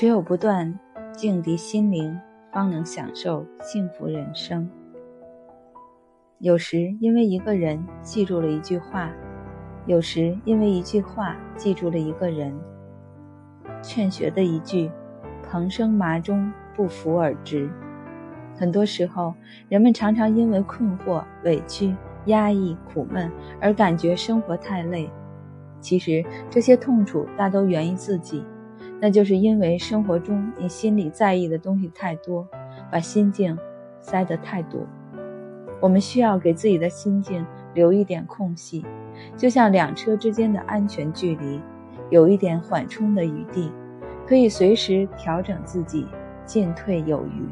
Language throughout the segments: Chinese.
只有不断静涤心灵，方能享受幸福人生。有时因为一个人记住了一句话，有时因为一句话记住了一个人。劝学的一句“蓬生麻中，不服而直”。很多时候，人们常常因为困惑、委屈、压抑、苦闷而感觉生活太累。其实，这些痛楚大都源于自己，那就是因为生活中你心里在意的东西太多，把心境塞得太多。我们需要给自己的心境留一点空隙，就像两车之间的安全距离。有一点缓冲的余地，可以随时调整自己，进退有余。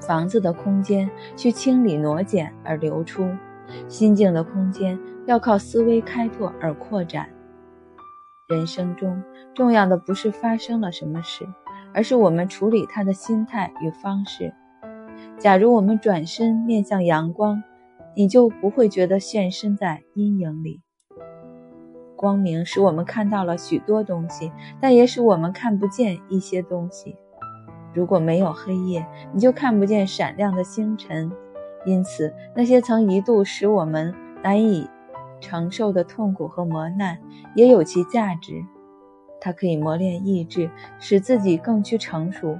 房子的空间需清理挪减而流出，心境的空间要靠思维开拓而扩展。人生中重要的不是发生了什么事，而是我们处理它的心态与方式。假如我们转身面向阳光，你就不会觉得现身在阴影里。光明使我们看到了许多东西，但也使我们看不见一些东西。如果没有黑夜，你就看不见闪亮的星辰。因此，那些曾一度使我们难以承受的痛苦和磨难，也有其价值。它可以磨练意志，使自己更趋成熟。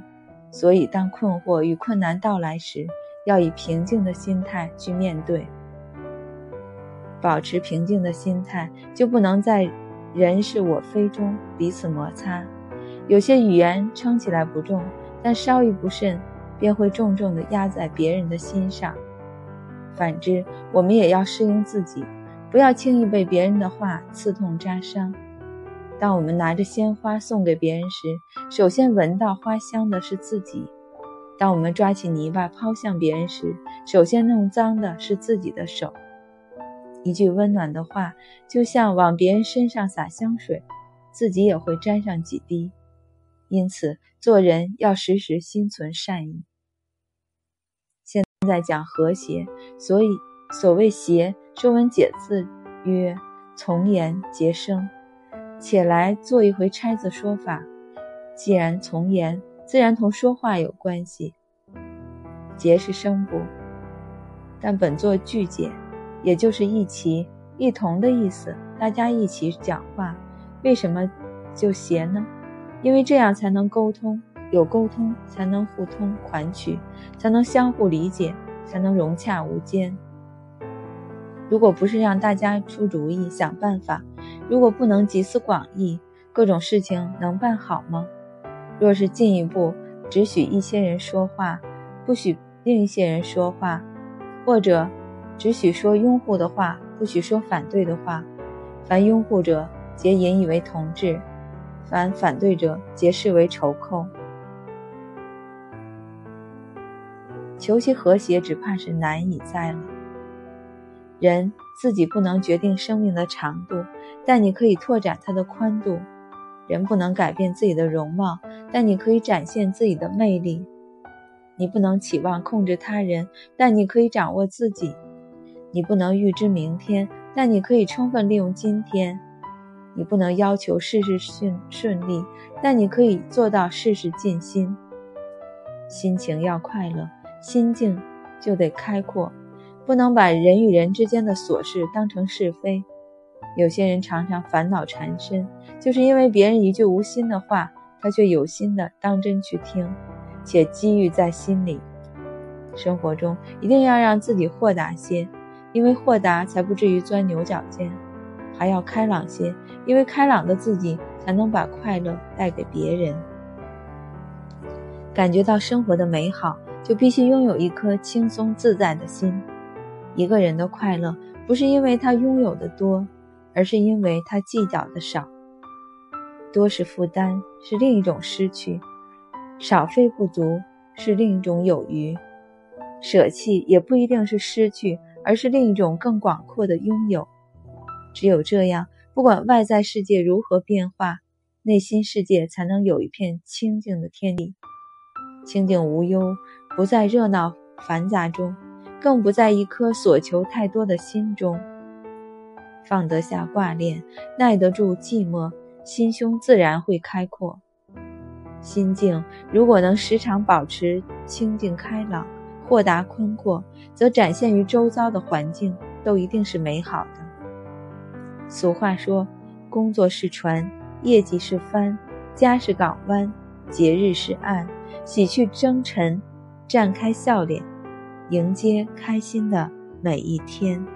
所以，当困惑与困难到来时，要以平静的心态去面对。保持平静的心态，就不能在人是我非中彼此摩擦。有些语言撑起来不重，但稍一不慎，便会重重地压在别人的心上。反之，我们也要适应自己，不要轻易被别人的话刺痛扎伤。当我们拿着鲜花送给别人时，首先闻到花香的是自己；当我们抓起泥巴抛向别人时，首先弄脏的是自己的手。一句温暖的话，就像往别人身上洒香水，自己也会沾上几滴。因此，做人要时时心存善意。现在讲和谐，所以所谓谐，《说文解字》曰：“从言结声。”且来做一回拆字说法。既然从言，自然同说话有关系。结是声部，但本作句解。也就是一起、一同的意思，大家一起讲话，为什么就谐呢？因为这样才能沟通，有沟通才能互通款曲，才能相互理解，才能融洽无间。如果不是让大家出主意、想办法，如果不能集思广益，各种事情能办好吗？若是进一步只许一些人说话，不许另一些人说话，或者。只许说拥护的话，不许说反对的话。凡拥护者，皆引以为同志；凡反对者，皆视为仇寇。求其和谐，只怕是难以哉了。人自己不能决定生命的长度，但你可以拓展它的宽度；人不能改变自己的容貌，但你可以展现自己的魅力。你不能期望控制他人，但你可以掌握自己。你不能预知明天，但你可以充分利用今天；你不能要求事事顺顺利，但你可以做到事事尽心。心情要快乐，心境就得开阔，不能把人与人之间的琐事当成是非。有些人常常烦恼缠身，就是因为别人一句无心的话，他却有心的当真去听，且积郁在心里。生活中一定要让自己豁达些。因为豁达，才不至于钻牛角尖；还要开朗些，因为开朗的自己才能把快乐带给别人。感觉到生活的美好，就必须拥有一颗轻松自在的心。一个人的快乐，不是因为他拥有的多，而是因为他计较的少。多是负担，是另一种失去；少非不足，是另一种有余。舍弃也不一定是失去。而是另一种更广阔的拥有。只有这样，不管外在世界如何变化，内心世界才能有一片清净的天地。清净无忧，不在热闹繁杂中，更不在一颗所求太多的心中。放得下挂念，耐得住寂寞，心胸自然会开阔。心境如果能时常保持清静开朗、豁达宽阔，则展现于周遭的环境都一定是美好的。俗话说：“工作是船，业绩是帆，家是港湾，节日是岸。”洗去征尘，绽开笑脸，迎接开心的每一天。